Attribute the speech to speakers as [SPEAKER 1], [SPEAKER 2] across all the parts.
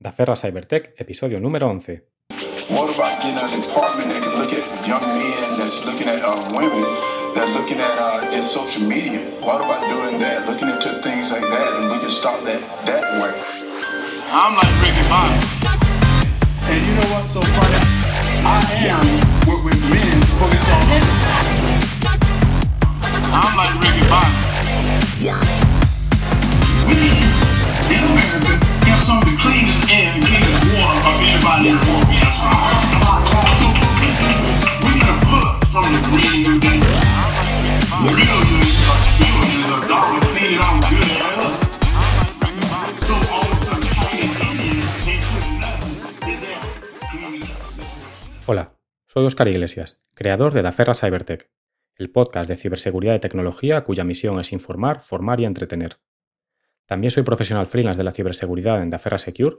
[SPEAKER 1] Daferra Cybertech, episodio número 11.
[SPEAKER 2] What about getting a department that can look at young men that's looking at uh, women that looking at uh, in social media? What about doing that? Looking into things like that, and we can stop that that way.
[SPEAKER 3] I'm like Ricky Bobby.
[SPEAKER 2] And you know what's so funny? I am what with men focus on.
[SPEAKER 3] I'm like Ricky Bobby. We
[SPEAKER 1] Hola, soy Oscar Iglesias, creador de Daferra Cybertech, el podcast de ciberseguridad y tecnología cuya misión es informar, formar y entretener. También soy profesional freelance de la ciberseguridad en Daferra Secure,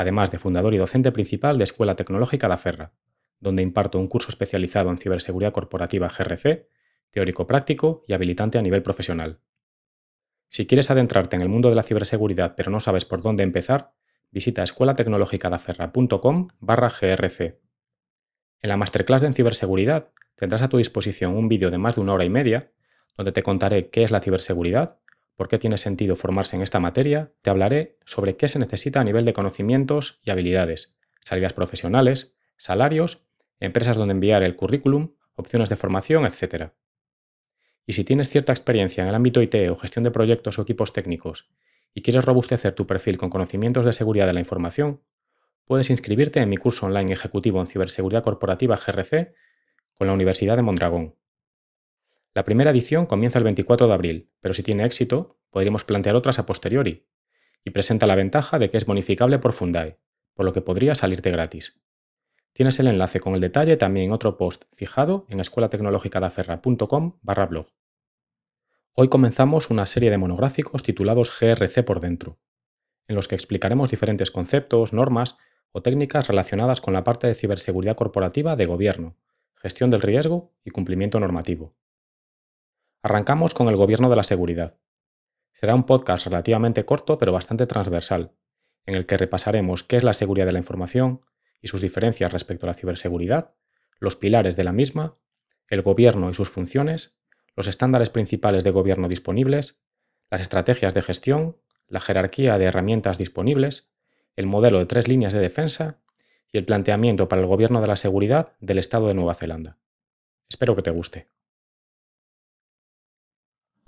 [SPEAKER 1] además de fundador y docente principal de Escuela Tecnológica Daferra, donde imparto un curso especializado en ciberseguridad corporativa GRC, teórico práctico y habilitante a nivel profesional. Si quieres adentrarte en el mundo de la ciberseguridad pero no sabes por dónde empezar, visita escuelatecnologicadaferra.com barra grc. En la masterclass en ciberseguridad tendrás a tu disposición un vídeo de más de una hora y media donde te contaré qué es la ciberseguridad, por qué tiene sentido formarse en esta materia, te hablaré sobre qué se necesita a nivel de conocimientos y habilidades, salidas profesionales, salarios, empresas donde enviar el currículum, opciones de formación, etc. Y si tienes cierta experiencia en el ámbito IT o gestión de proyectos o equipos técnicos y quieres robustecer tu perfil con conocimientos de seguridad de la información, puedes inscribirte en mi curso online ejecutivo en ciberseguridad corporativa GRC con la Universidad de Mondragón. La primera edición comienza el 24 de abril, pero si tiene éxito, podríamos plantear otras a posteriori, y presenta la ventaja de que es bonificable por Fundae, por lo que podría salirte gratis. Tienes el enlace con el detalle también en otro post fijado en escuelatecnologicadaferra.com barra blog. Hoy comenzamos una serie de monográficos titulados GRC por dentro, en los que explicaremos diferentes conceptos, normas o técnicas relacionadas con la parte de ciberseguridad corporativa de gobierno, gestión del riesgo y cumplimiento normativo. Arrancamos con el gobierno de la seguridad. Será un podcast relativamente corto pero bastante transversal, en el que repasaremos qué es la seguridad de la información y sus diferencias respecto a la ciberseguridad, los pilares de la misma, el gobierno y sus funciones, los estándares principales de gobierno disponibles, las estrategias de gestión, la jerarquía de herramientas disponibles, el modelo de tres líneas de defensa y el planteamiento para el gobierno de la seguridad del Estado de Nueva Zelanda. Espero que te guste.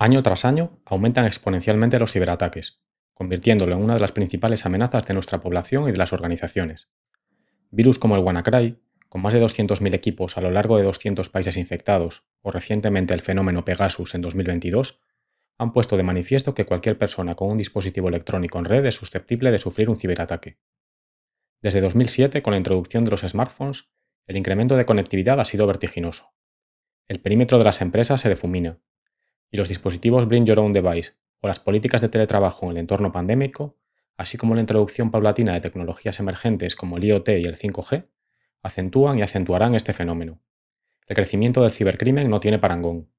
[SPEAKER 1] Año tras año aumentan exponencialmente los ciberataques, convirtiéndolo en una de las principales amenazas de nuestra población y de las organizaciones. Virus como el WannaCry, con más de 200.000 equipos a lo largo de 200 países infectados, o recientemente el fenómeno Pegasus en 2022, han puesto de manifiesto que cualquier persona con un dispositivo electrónico en red es susceptible de sufrir un ciberataque. Desde 2007, con la introducción de los smartphones, el incremento de conectividad ha sido vertiginoso. El perímetro de las empresas se difumina, y los dispositivos Bring Your Own Device o las políticas de teletrabajo en el entorno pandémico, así como la introducción paulatina de tecnologías emergentes como el IoT y el 5G, acentúan y acentuarán este fenómeno. El crecimiento del cibercrimen no tiene parangón.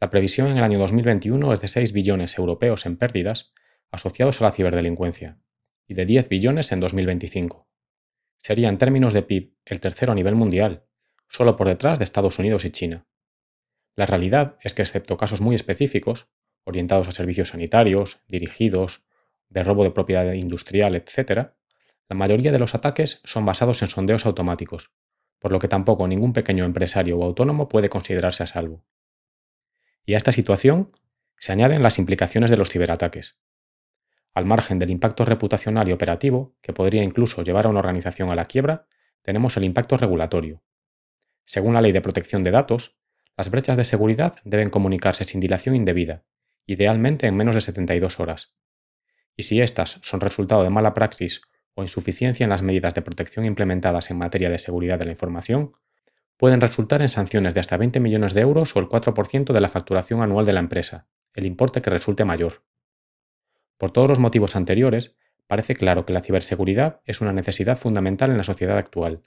[SPEAKER 1] La previsión en el año 2021 es de 6 billones europeos en pérdidas asociados a la ciberdelincuencia y de 10 billones en 2025. Sería en términos de PIB el tercero a nivel mundial, solo por detrás de Estados Unidos y China. La realidad es que, excepto casos muy específicos, orientados a servicios sanitarios, dirigidos, de robo de propiedad industrial, etc., la mayoría de los ataques son basados en sondeos automáticos, por lo que tampoco ningún pequeño empresario o autónomo puede considerarse a salvo. Y a esta situación se añaden las implicaciones de los ciberataques. Al margen del impacto reputacional y operativo, que podría incluso llevar a una organización a la quiebra, tenemos el impacto regulatorio. Según la Ley de Protección de Datos, las brechas de seguridad deben comunicarse sin dilación indebida, idealmente en menos de 72 horas. Y si éstas son resultado de mala praxis o insuficiencia en las medidas de protección implementadas en materia de seguridad de la información, pueden resultar en sanciones de hasta 20 millones de euros o el 4% de la facturación anual de la empresa, el importe que resulte mayor. Por todos los motivos anteriores, parece claro que la ciberseguridad es una necesidad fundamental en la sociedad actual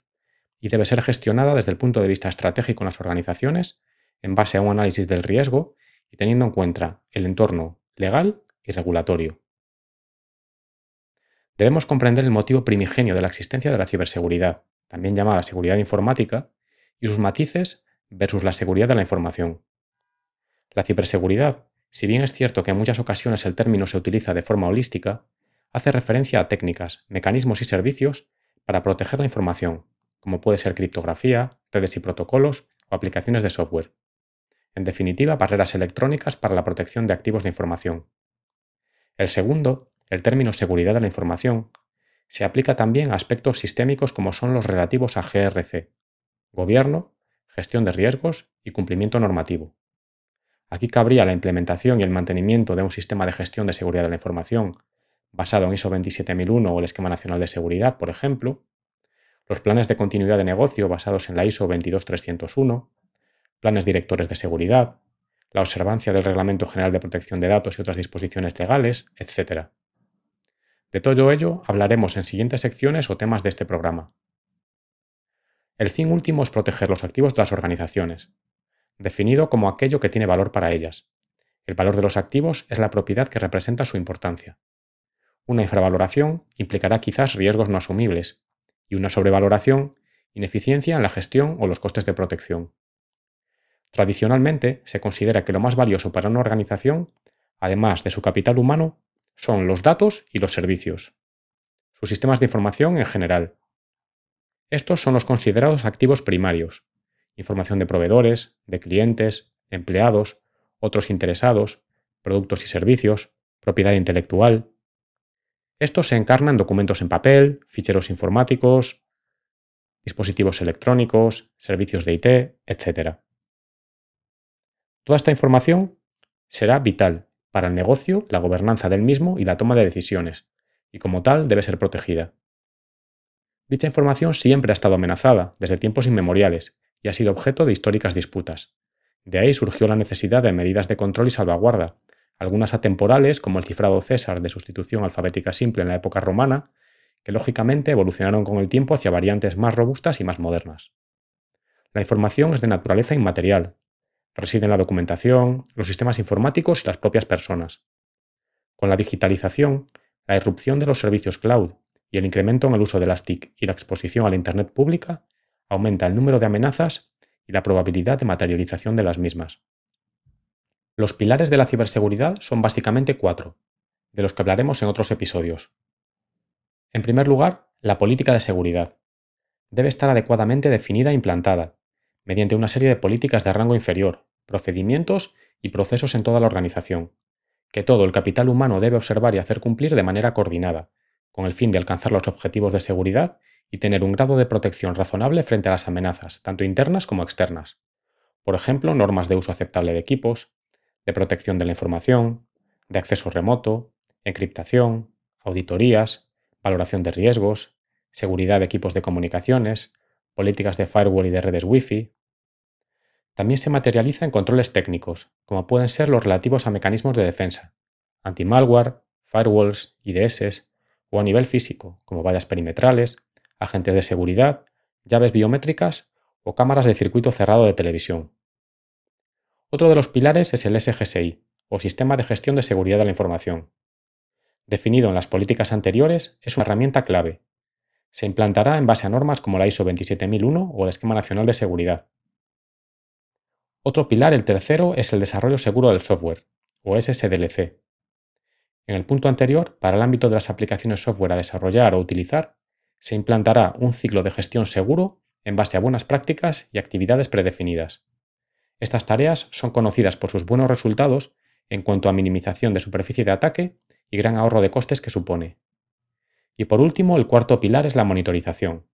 [SPEAKER 1] y debe ser gestionada desde el punto de vista estratégico en las organizaciones en base a un análisis del riesgo y teniendo en cuenta el entorno legal y regulatorio. debemos comprender el motivo primigenio de la existencia de la ciberseguridad, también llamada seguridad informática, y sus matices versus la seguridad de la información. La ciberseguridad, si bien es cierto que en muchas ocasiones el término se utiliza de forma holística, hace referencia a técnicas, mecanismos y servicios para proteger la información, como puede ser criptografía, redes y protocolos o aplicaciones de software. En definitiva, barreras electrónicas para la protección de activos de información. El segundo, el término seguridad de la información, se aplica también a aspectos sistémicos como son los relativos a GRC, gobierno, gestión de riesgos y cumplimiento normativo. Aquí cabría la implementación y el mantenimiento de un sistema de gestión de seguridad de la información basado en ISO 27001 o el Esquema Nacional de Seguridad, por ejemplo, los planes de continuidad de negocio basados en la ISO 22301, planes directores de seguridad, la observancia del Reglamento General de Protección de Datos y otras disposiciones legales, etc. De todo ello hablaremos en siguientes secciones o temas de este programa. El fin último es proteger los activos de las organizaciones, definido como aquello que tiene valor para ellas. El valor de los activos es la propiedad que representa su importancia. Una infravaloración implicará quizás riesgos no asumibles y una sobrevaloración ineficiencia en la gestión o los costes de protección. Tradicionalmente se considera que lo más valioso para una organización, además de su capital humano, son los datos y los servicios, sus sistemas de información en general. Estos son los considerados activos primarios, información de proveedores, de clientes, empleados, otros interesados, productos y servicios, propiedad intelectual. Estos se encarnan en documentos en papel, ficheros informáticos, dispositivos electrónicos, servicios de IT, etc. Toda esta información será vital para el negocio, la gobernanza del mismo y la toma de decisiones, y como tal debe ser protegida. Dicha información siempre ha estado amenazada, desde tiempos inmemoriales, y ha sido objeto de históricas disputas. De ahí surgió la necesidad de medidas de control y salvaguarda, algunas atemporales, como el cifrado César de sustitución alfabética simple en la época romana, que lógicamente evolucionaron con el tiempo hacia variantes más robustas y más modernas. La información es de naturaleza inmaterial, reside en la documentación, los sistemas informáticos y las propias personas. Con la digitalización, la irrupción de los servicios cloud y el incremento en el uso de las TIC y la exposición a la Internet pública, aumenta el número de amenazas y la probabilidad de materialización de las mismas. Los pilares de la ciberseguridad son básicamente cuatro, de los que hablaremos en otros episodios. En primer lugar, la política de seguridad. Debe estar adecuadamente definida e implantada, mediante una serie de políticas de rango inferior, procedimientos y procesos en toda la organización, que todo el capital humano debe observar y hacer cumplir de manera coordinada, con el fin de alcanzar los objetivos de seguridad y tener un grado de protección razonable frente a las amenazas, tanto internas como externas. Por ejemplo, normas de uso aceptable de equipos, de protección de la información, de acceso remoto, encriptación, auditorías, valoración de riesgos, seguridad de equipos de comunicaciones, políticas de firewall y de redes Wi-Fi. También se materializa en controles técnicos, como pueden ser los relativos a mecanismos de defensa, anti-malware, firewalls, IDS, o a nivel físico, como vallas perimetrales, agentes de seguridad, llaves biométricas o cámaras de circuito cerrado de televisión. Otro de los pilares es el SGSI, o Sistema de Gestión de Seguridad de la Información. Definido en las políticas anteriores, es una herramienta clave. Se implantará en base a normas como la ISO 27001 o el Esquema Nacional de Seguridad. Otro pilar, el tercero, es el desarrollo seguro del software, o SSDLC. En el punto anterior, para el ámbito de las aplicaciones software a desarrollar o utilizar, se implantará un ciclo de gestión seguro en base a buenas prácticas y actividades predefinidas. Estas tareas son conocidas por sus buenos resultados en cuanto a minimización de superficie de ataque y gran ahorro de costes que supone. Y por último, el cuarto pilar es la monitorización.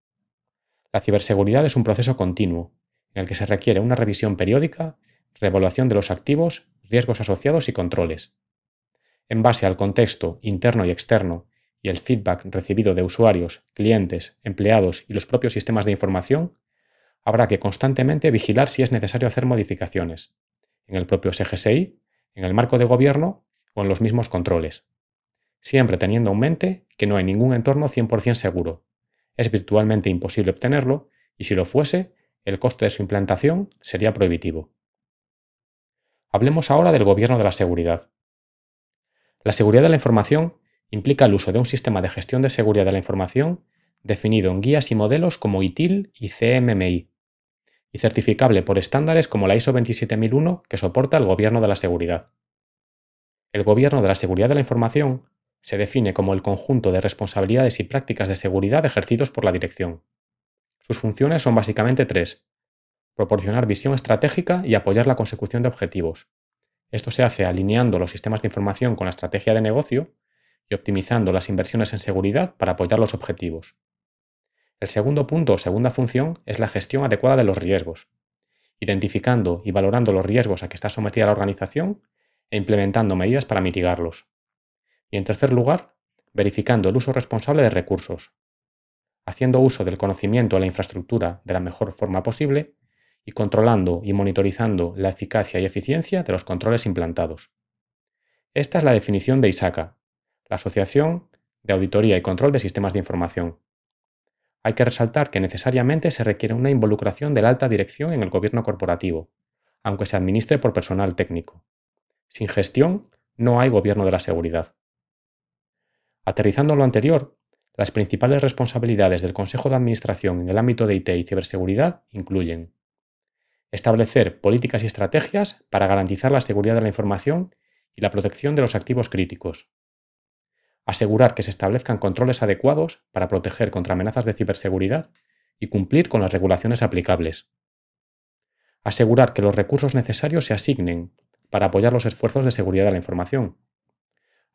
[SPEAKER 1] La ciberseguridad es un proceso continuo, en el que se requiere una revisión periódica, reevaluación de los activos, riesgos asociados y controles. En base al contexto interno y externo y el feedback recibido de usuarios, clientes, empleados y los propios sistemas de información, habrá que constantemente vigilar si es necesario hacer modificaciones, en el propio SGSI, en el marco de gobierno o en los mismos controles. Siempre teniendo en mente que no hay ningún entorno 100% seguro. Es virtualmente imposible obtenerlo y si lo fuese, el coste de su implantación sería prohibitivo. Hablemos ahora del gobierno de la seguridad. La seguridad de la información implica el uso de un sistema de gestión de seguridad de la información definido en guías y modelos como ITIL y CMMI, y certificable por estándares como la ISO 27001 que soporta el Gobierno de la Seguridad. El Gobierno de la Seguridad de la Información se define como el conjunto de responsabilidades y prácticas de seguridad ejercidos por la Dirección. Sus funciones son básicamente tres. Proporcionar visión estratégica y apoyar la consecución de objetivos. Esto se hace alineando los sistemas de información con la estrategia de negocio y optimizando las inversiones en seguridad para apoyar los objetivos. El segundo punto o segunda función es la gestión adecuada de los riesgos, identificando y valorando los riesgos a que está sometida la organización e implementando medidas para mitigarlos. Y en tercer lugar, verificando el uso responsable de recursos, haciendo uso del conocimiento de la infraestructura de la mejor forma posible y controlando y monitorizando la eficacia y eficiencia de los controles implantados. Esta es la definición de ISACA, la Asociación de Auditoría y Control de Sistemas de Información. Hay que resaltar que necesariamente se requiere una involucración de la alta dirección en el gobierno corporativo, aunque se administre por personal técnico. Sin gestión, no hay gobierno de la seguridad. Aterrizando lo anterior, las principales responsabilidades del Consejo de Administración en el ámbito de IT y ciberseguridad incluyen establecer políticas y estrategias para garantizar la seguridad de la información y la protección de los activos críticos, asegurar que se establezcan controles adecuados para proteger contra amenazas de ciberseguridad y cumplir con las regulaciones aplicables. Asegurar que los recursos necesarios se asignen para apoyar los esfuerzos de seguridad de la información.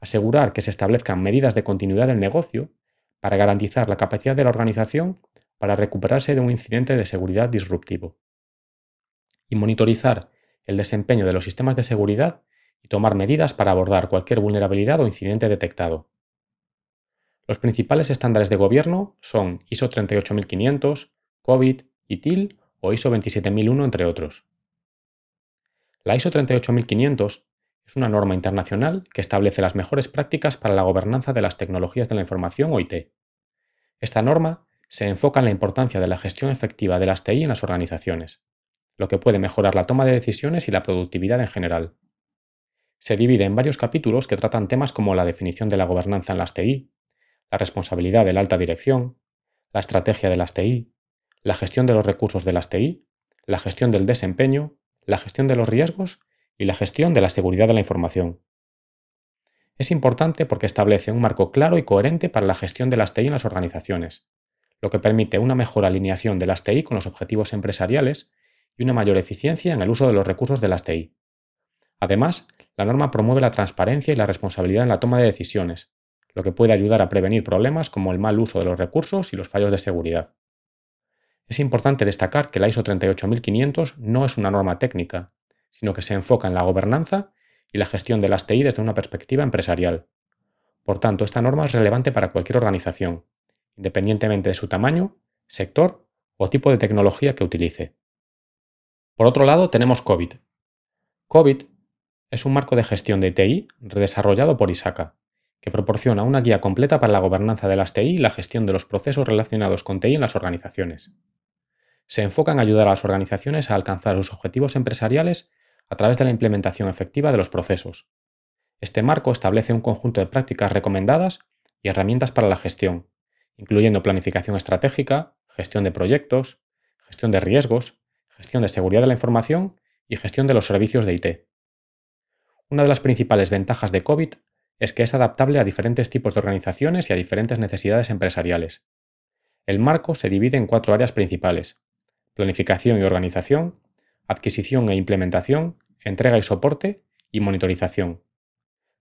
[SPEAKER 1] Asegurar que se establezcan medidas de continuidad del negocio para garantizar la capacidad de la organización para recuperarse de un incidente de seguridad disruptivo. Y monitorizar el desempeño de los sistemas de seguridad y tomar medidas para abordar cualquier vulnerabilidad o incidente detectado. Los principales estándares de gobierno son ISO 38500, COVID, ITIL o ISO 27001, entre otros. La ISO 38500 es una norma internacional que establece las mejores prácticas para la gobernanza de las tecnologías de la información o IT. Esta norma se enfoca en la importancia de la gestión efectiva de las TI en las organizaciones, lo que puede mejorar la toma de decisiones y la productividad en general. Se divide en varios capítulos que tratan temas como la definición de la gobernanza en las TI, la responsabilidad de la alta dirección, la estrategia de las TI, la gestión de los recursos de las TI, la gestión del desempeño, la gestión de los riesgos y la gestión de la seguridad de la información. Es importante porque establece un marco claro y coherente para la gestión de las TI en las organizaciones, lo que permite una mejor alineación de las TI con los objetivos empresariales y una mayor eficiencia en el uso de los recursos de las TI. Además, la norma promueve la transparencia y la responsabilidad en la toma de decisiones, lo que puede ayudar a prevenir problemas como el mal uso de los recursos y los fallos de seguridad. Es importante destacar que la ISO 38500 no es una norma técnica, sino que se enfoca en la gobernanza y la gestión de las TI desde una perspectiva empresarial. Por tanto, esta norma es relevante para cualquier organización, independientemente de su tamaño, sector o tipo de tecnología que utilice. Por otro lado, tenemos COVID. COVID es un marco de gestión de TI redesarrollado por ISACA, que proporciona una guía completa para la gobernanza de las TI y la gestión de los procesos relacionados con TI en las organizaciones. Se enfoca en ayudar a las organizaciones a alcanzar sus objetivos empresariales a través de la implementación efectiva de los procesos. Este marco establece un conjunto de prácticas recomendadas y herramientas para la gestión, incluyendo planificación estratégica, gestión de proyectos, gestión de riesgos, gestión de seguridad de la información y gestión de los servicios de IT. Una de las principales ventajas de COVID es que es adaptable a diferentes tipos de organizaciones y a diferentes necesidades empresariales. El marco se divide en cuatro áreas principales. Planificación y organización, adquisición e implementación, entrega y soporte y monitorización.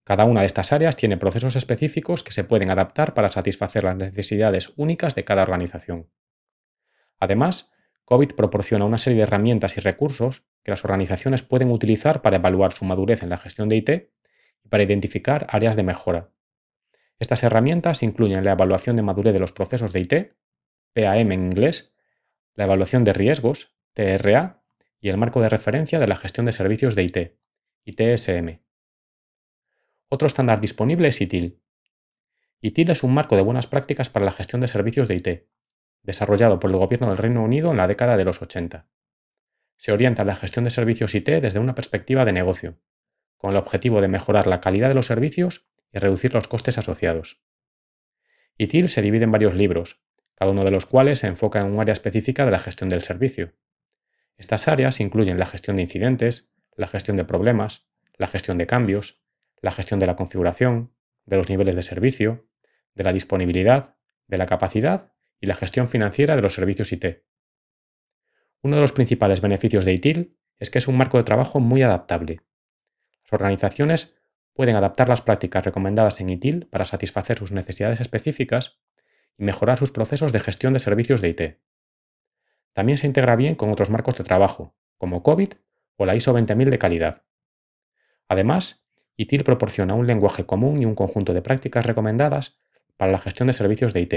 [SPEAKER 1] Cada una de estas áreas tiene procesos específicos que se pueden adaptar para satisfacer las necesidades únicas de cada organización. Además, COVID proporciona una serie de herramientas y recursos que las organizaciones pueden utilizar para evaluar su madurez en la gestión de IT para identificar áreas de mejora. Estas herramientas incluyen la evaluación de madurez de los procesos de IT, PAM en inglés, la evaluación de riesgos, TRA, y el marco de referencia de la gestión de servicios de IT, ITSM. Otro estándar disponible es ITIL. ITIL es un marco de buenas prácticas para la gestión de servicios de IT, desarrollado por el Gobierno del Reino Unido en la década de los 80. Se orienta a la gestión de servicios IT desde una perspectiva de negocio, con el objetivo de mejorar la calidad de los servicios y reducir los costes asociados. ITIL se divide en varios libros, cada uno de los cuales se enfoca en un área específica de la gestión del servicio. Estas áreas incluyen la gestión de incidentes, la gestión de problemas, la gestión de cambios, la gestión de la configuración, de los niveles de servicio, de la disponibilidad, de la capacidad y la gestión financiera de los servicios IT. Uno de los principales beneficios de ITIL es que es un marco de trabajo muy adaptable. Las organizaciones pueden adaptar las prácticas recomendadas en ITIL para satisfacer sus necesidades específicas y mejorar sus procesos de gestión de servicios de IT. También se integra bien con otros marcos de trabajo, como COVID o la ISO 20000 de calidad. Además, ITIL proporciona un lenguaje común y un conjunto de prácticas recomendadas para la gestión de servicios de IT,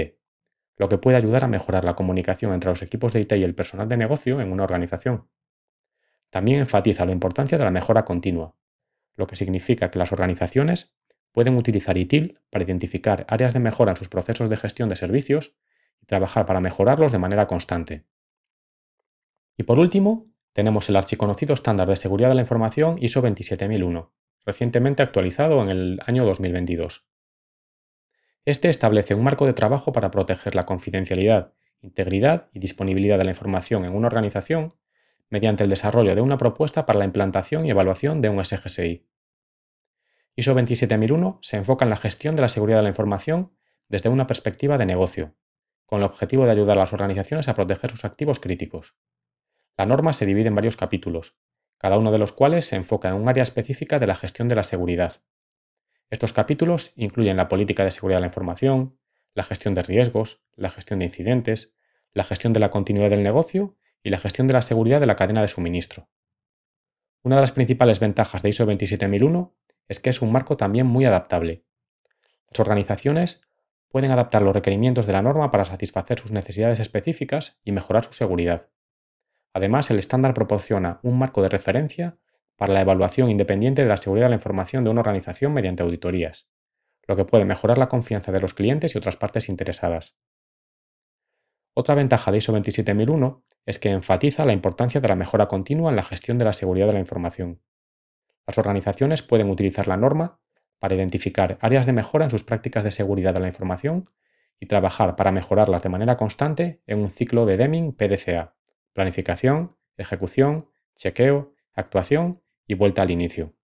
[SPEAKER 1] lo que puede ayudar a mejorar la comunicación entre los equipos de IT y el personal de negocio en una organización. También enfatiza la importancia de la mejora continua, lo que significa que las organizaciones pueden utilizar ITIL para identificar áreas de mejora en sus procesos de gestión de servicios y trabajar para mejorarlos de manera constante. Y por último, tenemos el archiconocido estándar de seguridad de la información ISO 27001, recientemente actualizado en el año 2022. Este establece un marco de trabajo para proteger la confidencialidad, integridad y disponibilidad de la información en una organización mediante el desarrollo de una propuesta para la implantación y evaluación de un SGSI. ISO 27001 se enfoca en la gestión de la seguridad de la información desde una perspectiva de negocio, con el objetivo de ayudar a las organizaciones a proteger sus activos críticos. La norma se divide en varios capítulos, cada uno de los cuales se enfoca en un área específica de la gestión de la seguridad. Estos capítulos incluyen la política de seguridad de la información, la gestión de riesgos, la gestión de incidentes, la gestión de la continuidad del negocio y la gestión de la seguridad de la cadena de suministro. Una de las principales ventajas de ISO 27001 es que es un marco también muy adaptable. Las organizaciones pueden adaptar los requerimientos de la norma para satisfacer sus necesidades específicas y mejorar su seguridad. Además, el estándar proporciona un marco de referencia para la evaluación independiente de la seguridad de la información de una organización mediante auditorías, lo que puede mejorar la confianza de los clientes y otras partes interesadas. Otra ventaja de ISO 27001 es que enfatiza la importancia de la mejora continua en la gestión de la seguridad de la información. Las organizaciones pueden utilizar la norma para identificar áreas de mejora en sus prácticas de seguridad de la información y trabajar para mejorarlas de manera constante en un ciclo de Deming PDCA, planificación, ejecución, chequeo, actuación y vuelta al inicio.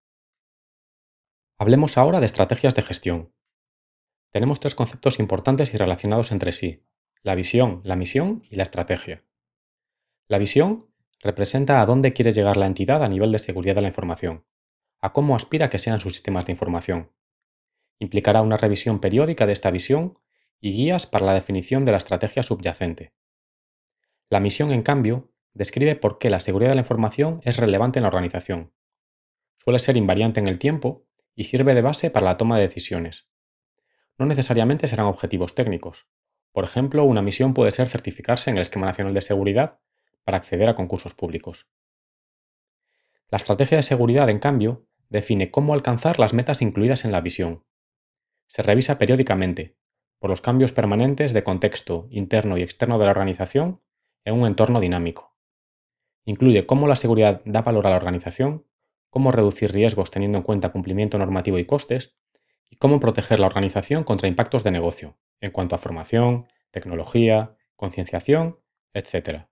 [SPEAKER 1] Hablemos ahora de estrategias de gestión. Tenemos tres conceptos importantes y relacionados entre sí, la visión, la misión y la estrategia. La visión representa a dónde quiere llegar la entidad a nivel de seguridad de la información, a cómo aspira que sean sus sistemas de información. Implicará una revisión periódica de esta visión y guías para la definición de la estrategia subyacente. La misión, en cambio, describe por qué la seguridad de la información es relevante en la organización. Suele ser invariante en el tiempo y sirve de base para la toma de decisiones. No necesariamente serán objetivos técnicos. Por ejemplo, una misión puede ser certificarse en el Esquema Nacional de Seguridad para acceder a concursos públicos. La estrategia de seguridad, en cambio, define cómo alcanzar las metas incluidas en la visión. Se revisa periódicamente, por los cambios permanentes de contexto interno y externo de la organización en un entorno dinámico. Incluye cómo la seguridad da valor a la organización, cómo reducir riesgos teniendo en cuenta cumplimiento normativo y costes, y cómo proteger la organización contra impactos de negocio, en cuanto a formación, tecnología, concienciación, etc.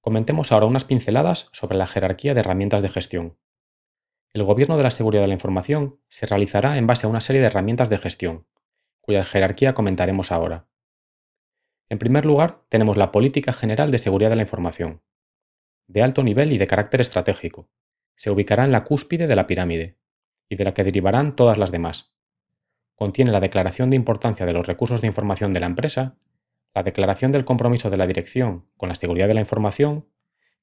[SPEAKER 1] Comentemos ahora unas pinceladas sobre la jerarquía de herramientas de gestión. El gobierno de la seguridad de la información se realizará en base a una serie de herramientas de gestión, cuya jerarquía comentaremos ahora. En primer lugar, tenemos la Política General de Seguridad de la Información, de alto nivel y de carácter estratégico. Se ubicará en la cúspide de la pirámide, y de la que derivarán todas las demás. Contiene la declaración de importancia de los recursos de información de la empresa, la declaración del compromiso de la dirección con la seguridad de la información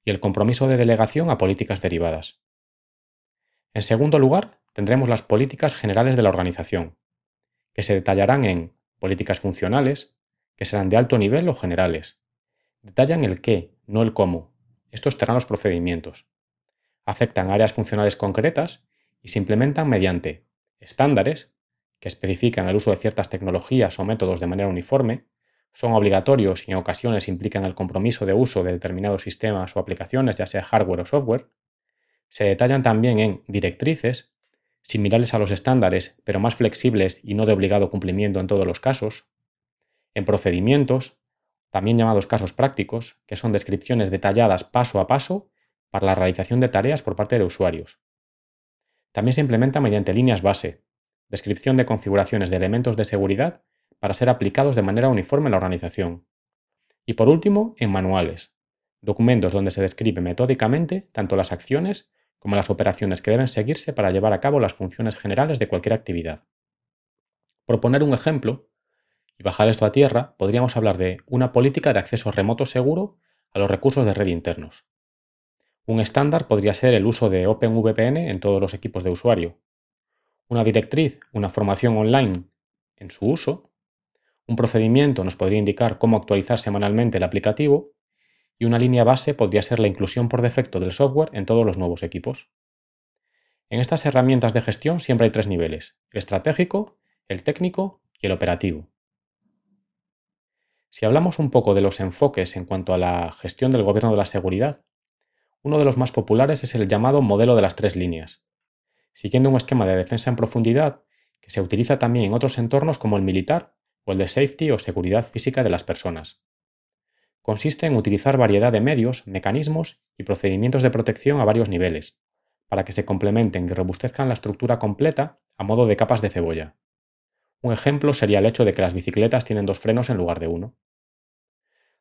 [SPEAKER 1] y el compromiso de delegación a políticas derivadas. En segundo lugar, tendremos las políticas generales de la organización, que se detallarán en políticas funcionales, que serán de alto nivel o generales. Detallan el qué, no el cómo. Estos serán los procedimientos. Afectan áreas funcionales concretas y se implementan mediante estándares, que especifican el uso de ciertas tecnologías o métodos de manera uniforme, son obligatorios y en ocasiones implican el compromiso de uso de determinados sistemas o aplicaciones, ya sea hardware o software. Se detallan también en directrices, similares a los estándares, pero más flexibles y no de obligado cumplimiento en todos los casos, en procedimientos, también llamados casos prácticos, que son descripciones detalladas paso a paso para la realización de tareas por parte de usuarios. También se implementa mediante líneas base, descripción de configuraciones de elementos de seguridad para ser aplicados de manera uniforme en la organización. Y por último, en manuales, documentos donde se describe metódicamente tanto las acciones como las operaciones que deben seguirse para llevar a cabo las funciones generales de cualquier actividad. Por poner un ejemplo, y bajar esto a tierra, podríamos hablar de una política de acceso remoto seguro a los recursos de red internos. Un estándar podría ser el uso de OpenVPN en todos los equipos de usuario. Una directriz, una formación online en su uso. Un procedimiento nos podría indicar cómo actualizar semanalmente el aplicativo y una línea base podría ser la inclusión por defecto del software en todos los nuevos equipos. En estas herramientas de gestión siempre hay tres niveles, el estratégico, el técnico y el operativo. Si hablamos un poco de los enfoques en cuanto a la gestión del gobierno de la seguridad, uno de los más populares es el llamado modelo de las tres líneas, siguiendo un esquema de defensa en profundidad que se utiliza también en otros entornos como el militar o el de safety o seguridad física de las personas. Consiste en utilizar variedad de medios, mecanismos y procedimientos de protección a varios niveles, para que se complementen y robustezcan la estructura completa a modo de capas de cebolla. Un ejemplo sería el hecho de que las bicicletas tienen dos frenos en lugar de uno.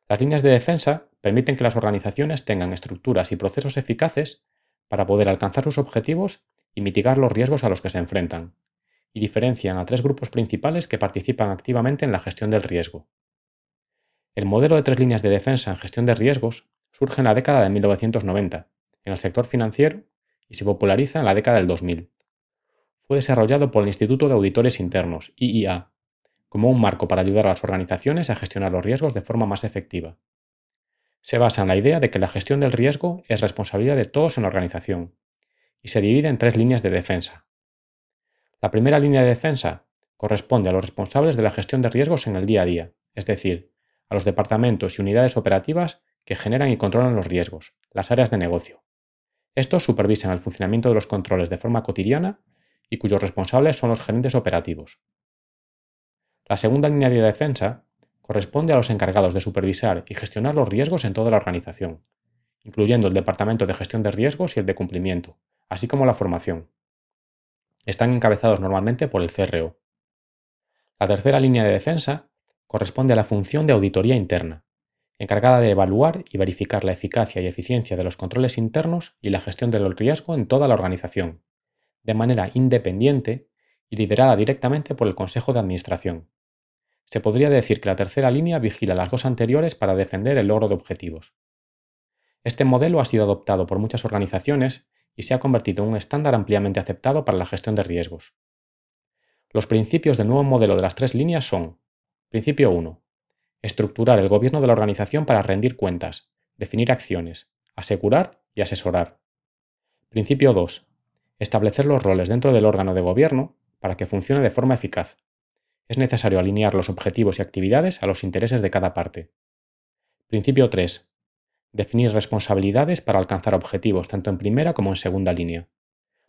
[SPEAKER 1] Las líneas de defensa permiten que las organizaciones tengan estructuras y procesos eficaces para poder alcanzar sus objetivos y mitigar los riesgos a los que se enfrentan, y diferencian a tres grupos principales que participan activamente en la gestión del riesgo. El modelo de tres líneas de defensa en gestión de riesgos surge en la década de 1990, en el sector financiero, y se populariza en la década del 2000, fue desarrollado por el Instituto de Auditores Internos, IIA, como un marco para ayudar a las organizaciones a gestionar los riesgos de forma más efectiva. Se basa en la idea de que la gestión del riesgo es responsabilidad de todos en la organización, y se divide en tres líneas de defensa. La primera línea de defensa corresponde a los responsables de la gestión de riesgos en el día a día, es decir, a los departamentos y unidades operativas que generan y controlan los riesgos, las áreas de negocio. Estos supervisan el funcionamiento de los controles de forma cotidiana y cuyos responsables son los gerentes operativos. La segunda línea de defensa corresponde a los encargados de supervisar y gestionar los riesgos en toda la organización, incluyendo el Departamento de Gestión de Riesgos y el de Cumplimiento, así como la formación. Están encabezados normalmente por el CRO. La tercera línea de defensa corresponde a la función de auditoría interna, encargada de evaluar y verificar la eficacia y eficiencia de los controles internos y la gestión del riesgo en toda la organización, de manera independiente y liderada directamente por el Consejo de Administración. Se podría decir que la tercera línea vigila las dos anteriores para defender el logro de objetivos. Este modelo ha sido adoptado por muchas organizaciones y se ha convertido en un estándar ampliamente aceptado para la gestión de riesgos. Los principios del nuevo modelo de las tres líneas son Principio 1. Estructurar el gobierno de la organización para rendir cuentas, definir acciones, asegurar y asesorar. Principio 2 establecer los roles dentro del órgano de gobierno para que funcione de forma eficaz. Es necesario alinear los objetivos y actividades a los intereses de cada parte. Principio 3. Definir responsabilidades para alcanzar objetivos tanto en primera como en segunda línea.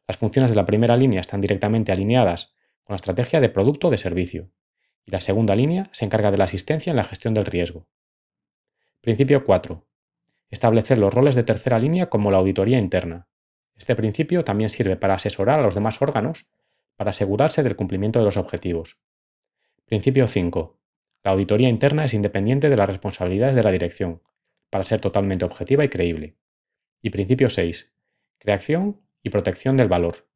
[SPEAKER 1] Las funciones de la primera línea están directamente alineadas con la estrategia de producto o de servicio, y la segunda línea se encarga de la asistencia en la gestión del riesgo. Principio 4. Establecer los roles de tercera línea como la auditoría interna, este principio también sirve para asesorar a los demás órganos para asegurarse del cumplimiento de los objetivos. Principio 5. La auditoría interna es independiente de las responsabilidades de la dirección, para ser totalmente objetiva y creíble. Y principio 6. Creación y protección del valor.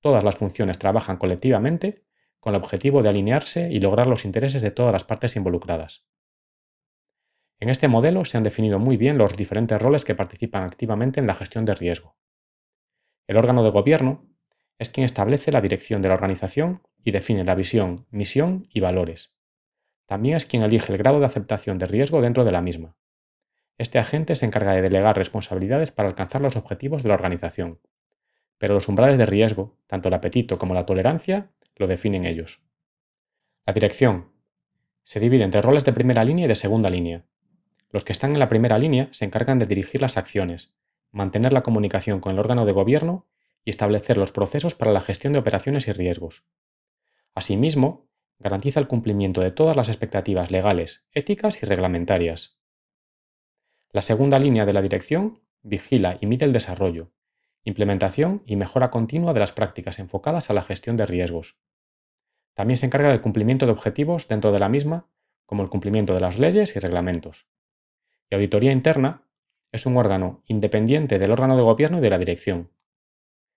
[SPEAKER 1] Todas las funciones trabajan colectivamente con el objetivo de alinearse y lograr los intereses de todas las partes involucradas. En este modelo se han definido muy bien los diferentes roles que participan activamente en la gestión de riesgo. El órgano de gobierno es quien establece la dirección de la organización y define la visión, misión y valores. También es quien elige el grado de aceptación de riesgo dentro de la misma. Este agente se encarga de delegar responsabilidades para alcanzar los objetivos de la organización. Pero los umbrales de riesgo, tanto el apetito como la tolerancia, lo definen ellos. La dirección se divide entre roles de primera línea y de segunda línea. Los que están en la primera línea se encargan de dirigir las acciones, mantener la comunicación con el órgano de gobierno y establecer los procesos para la gestión de operaciones y riesgos. Asimismo, garantiza el cumplimiento de todas las expectativas legales, éticas y reglamentarias. La segunda línea de la dirección vigila y mide el desarrollo, implementación y mejora continua de las prácticas enfocadas a la gestión de riesgos. También se encarga del cumplimiento de objetivos dentro de la misma, como el cumplimiento de las leyes y reglamentos. Y auditoría interna es un órgano independiente del órgano de gobierno y de la dirección.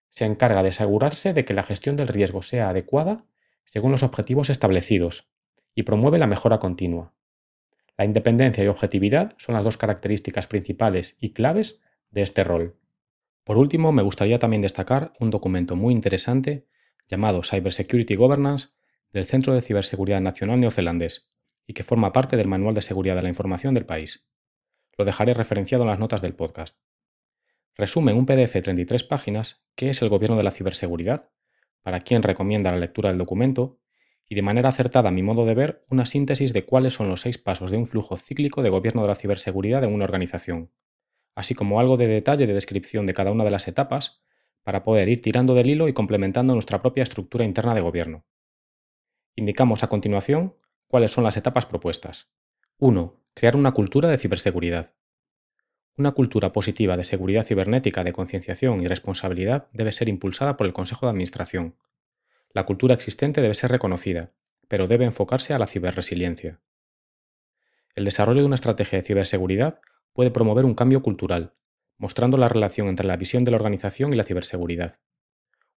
[SPEAKER 1] Se encarga de asegurarse de que la gestión del riesgo sea adecuada según los objetivos establecidos y promueve la mejora continua. La independencia y objetividad son las dos características principales y claves de este rol. Por último, me gustaría también destacar un documento muy interesante llamado Cybersecurity Governance del Centro de Ciberseguridad Nacional Neozelandés y que forma parte del Manual de Seguridad de la Información del país. Lo dejaré referenciado en las notas del podcast. Resume en un PDF de 33 páginas qué es el gobierno de la ciberseguridad, para quien recomienda la lectura del documento, y de manera acertada, a mi modo de ver, una síntesis de cuáles son los seis pasos de un flujo cíclico de gobierno de la ciberseguridad en una organización, así como algo de detalle de descripción de cada una de las etapas para poder ir tirando del hilo y complementando nuestra propia estructura interna de gobierno. Indicamos a continuación cuáles son las etapas propuestas. 1. Crear una cultura de ciberseguridad. Una cultura positiva de seguridad cibernética, de concienciación y responsabilidad debe ser impulsada por el Consejo de Administración. La cultura existente debe ser reconocida, pero debe enfocarse a la ciberresiliencia. El desarrollo de una estrategia de ciberseguridad puede promover un cambio cultural, mostrando la relación entre la visión de la organización y la ciberseguridad.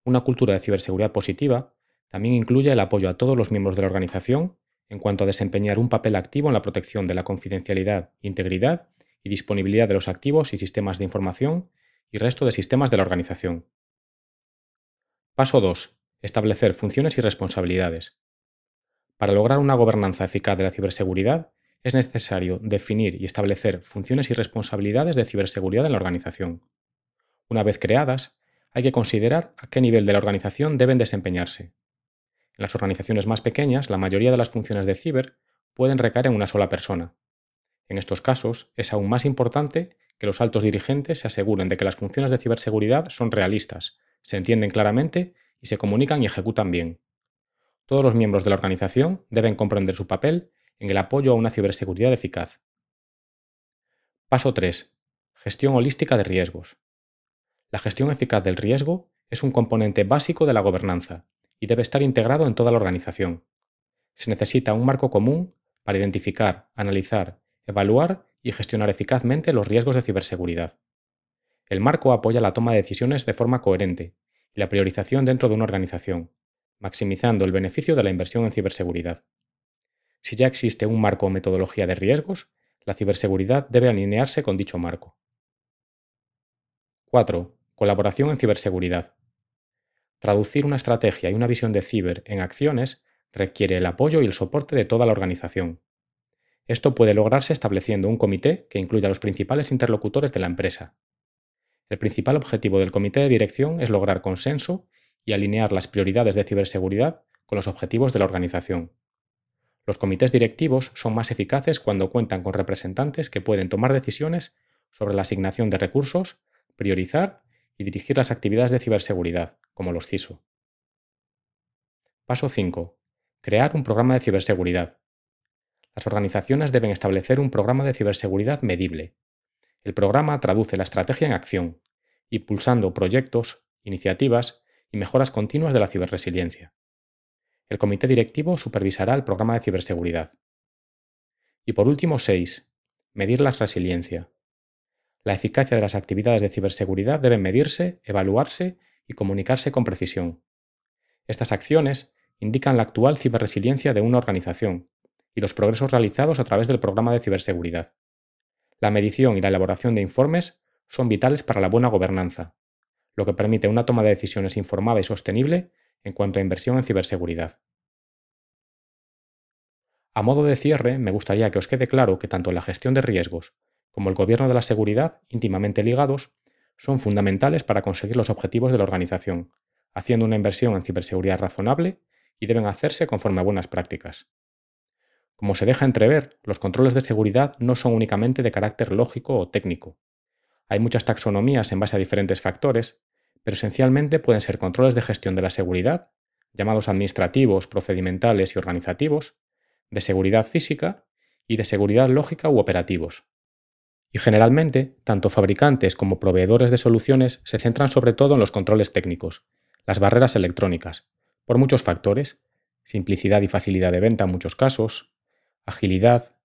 [SPEAKER 1] Una cultura de ciberseguridad positiva también incluye el apoyo a todos los miembros de la organización en cuanto a desempeñar un papel activo en la protección de la confidencialidad, integridad y disponibilidad de los activos y sistemas de información y resto de sistemas de la organización. Paso 2. Establecer funciones y responsabilidades. Para lograr una gobernanza eficaz de la ciberseguridad, es necesario definir y establecer funciones y responsabilidades de ciberseguridad en la organización. Una vez creadas, hay que considerar a qué nivel de la organización deben desempeñarse, en las organizaciones más pequeñas, la mayoría de las funciones de ciber pueden recaer en una sola persona. En estos casos, es aún más importante que los altos dirigentes se aseguren de que las funciones de ciberseguridad son realistas, se entienden claramente y se comunican y ejecutan bien. Todos los miembros de la organización deben comprender su papel en el apoyo a una ciberseguridad eficaz. Paso 3. Gestión holística de riesgos. La gestión eficaz del riesgo es un componente básico de la gobernanza y debe estar integrado en toda la organización. Se necesita un marco común para identificar, analizar, evaluar y gestionar eficazmente los riesgos de ciberseguridad. El marco apoya la toma de decisiones de forma coherente y la priorización dentro de una organización, maximizando el beneficio de la inversión en ciberseguridad. Si ya existe un marco o metodología de riesgos, la ciberseguridad debe alinearse con dicho marco. 4. Colaboración en ciberseguridad. Traducir una estrategia y una visión de ciber en acciones requiere el apoyo y el soporte de toda la organización. Esto puede lograrse estableciendo un comité que incluya a los principales interlocutores de la empresa. El principal objetivo del comité de dirección es lograr consenso y alinear las prioridades de ciberseguridad con los objetivos de la organización. Los comités directivos son más eficaces cuando cuentan con representantes que pueden tomar decisiones sobre la asignación de recursos, priorizar y dirigir las actividades de ciberseguridad, como los CISO. Paso 5. Crear un programa de ciberseguridad. Las organizaciones deben establecer un programa de ciberseguridad medible. El programa traduce la estrategia en acción, impulsando proyectos, iniciativas y mejoras continuas de la ciberresiliencia. El comité directivo supervisará el programa de ciberseguridad. Y por último, 6. Medir la resiliencia. La eficacia de las actividades de ciberseguridad deben medirse, evaluarse y comunicarse con precisión. Estas acciones indican la actual ciberresiliencia de una organización y los progresos realizados a través del programa de ciberseguridad. La medición y la elaboración de informes son vitales para la buena gobernanza, lo que permite una toma de decisiones informada y sostenible en cuanto a inversión en ciberseguridad. A modo de cierre, me gustaría que os quede claro que tanto la gestión de riesgos como el gobierno de la seguridad, íntimamente ligados, son fundamentales para conseguir los objetivos de la organización, haciendo una inversión en ciberseguridad razonable y deben hacerse conforme a buenas prácticas. Como se deja entrever, los controles de seguridad no son únicamente de carácter lógico o técnico. Hay muchas taxonomías en base a diferentes factores, pero esencialmente pueden ser controles de gestión de la seguridad, llamados administrativos, procedimentales y organizativos, de seguridad física y de seguridad lógica u operativos. Y generalmente, tanto fabricantes como proveedores de soluciones se centran sobre todo en los controles técnicos, las barreras electrónicas, por muchos factores, simplicidad y facilidad de venta en muchos casos, agilidad,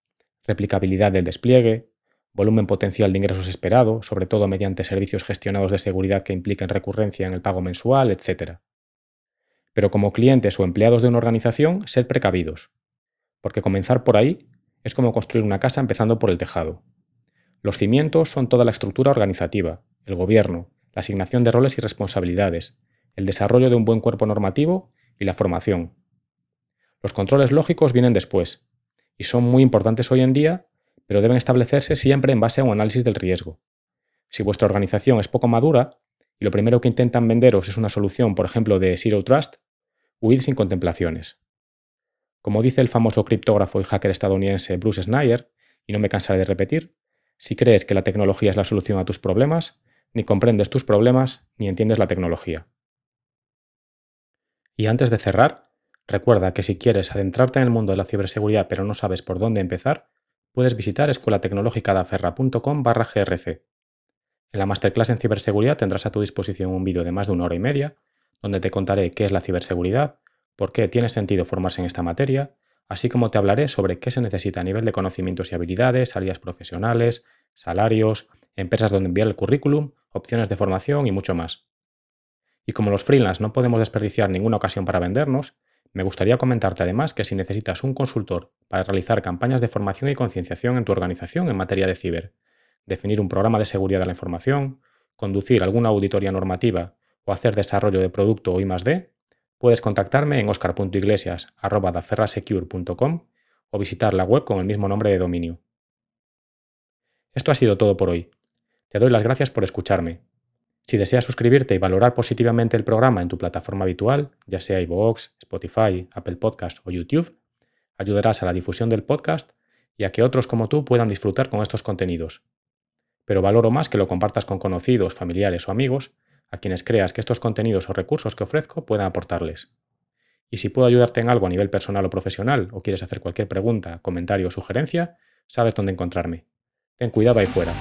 [SPEAKER 1] replicabilidad del despliegue, volumen potencial de ingresos esperado, sobre todo mediante servicios gestionados de seguridad que impliquen recurrencia en el pago mensual, etc. Pero como clientes o empleados de una organización, sed precavidos, porque comenzar por ahí es como construir una casa empezando por el tejado. Los cimientos son toda la estructura organizativa, el gobierno, la asignación de roles y responsabilidades, el desarrollo de un buen cuerpo normativo y la formación. Los controles lógicos vienen después, y son muy importantes hoy en día, pero deben establecerse siempre en base a un análisis del riesgo. Si vuestra organización es poco madura y lo primero que intentan venderos es una solución, por ejemplo, de Zero Trust, huid sin contemplaciones. Como dice el famoso criptógrafo y hacker estadounidense Bruce Snyder, y no me cansaré de repetir, si crees que la tecnología es la solución a tus problemas, ni comprendes tus problemas, ni entiendes la tecnología. Y antes de cerrar, recuerda que si quieres adentrarte en el mundo de la ciberseguridad pero no sabes por dónde empezar, puedes visitar escuelatecnologicadaferra.com barra grc. En la masterclass en ciberseguridad tendrás a tu disposición un vídeo de más de una hora y media, donde te contaré qué es la ciberseguridad, por qué tiene sentido formarse en esta materia, así como te hablaré sobre qué se necesita a nivel de conocimientos y habilidades, salidas profesionales, salarios, empresas donde enviar el currículum, opciones de formación y mucho más. Y como los freelance no podemos desperdiciar ninguna ocasión para vendernos, me gustaría comentarte además que si necesitas un consultor para realizar campañas de formación y concienciación en tu organización en materia de ciber, definir un programa de seguridad de la información, conducir alguna auditoría normativa o hacer desarrollo de producto o I+D, puedes contactarme en oscar.iglesias.daferrasecure.com o visitar la web con el mismo nombre de dominio. Esto ha sido todo por hoy. Te doy las gracias por escucharme. Si deseas suscribirte y valorar positivamente el programa en tu plataforma habitual, ya sea iVoox, Spotify, Apple Podcast o YouTube, ayudarás a la difusión del podcast y a que otros como tú puedan disfrutar con estos contenidos. Pero valoro más que lo compartas con conocidos, familiares o amigos a quienes creas que estos contenidos o recursos que ofrezco puedan aportarles. Y si puedo ayudarte en algo a nivel personal o profesional, o quieres hacer cualquier pregunta, comentario o sugerencia, sabes dónde encontrarme. Ten cuidado ahí fuera.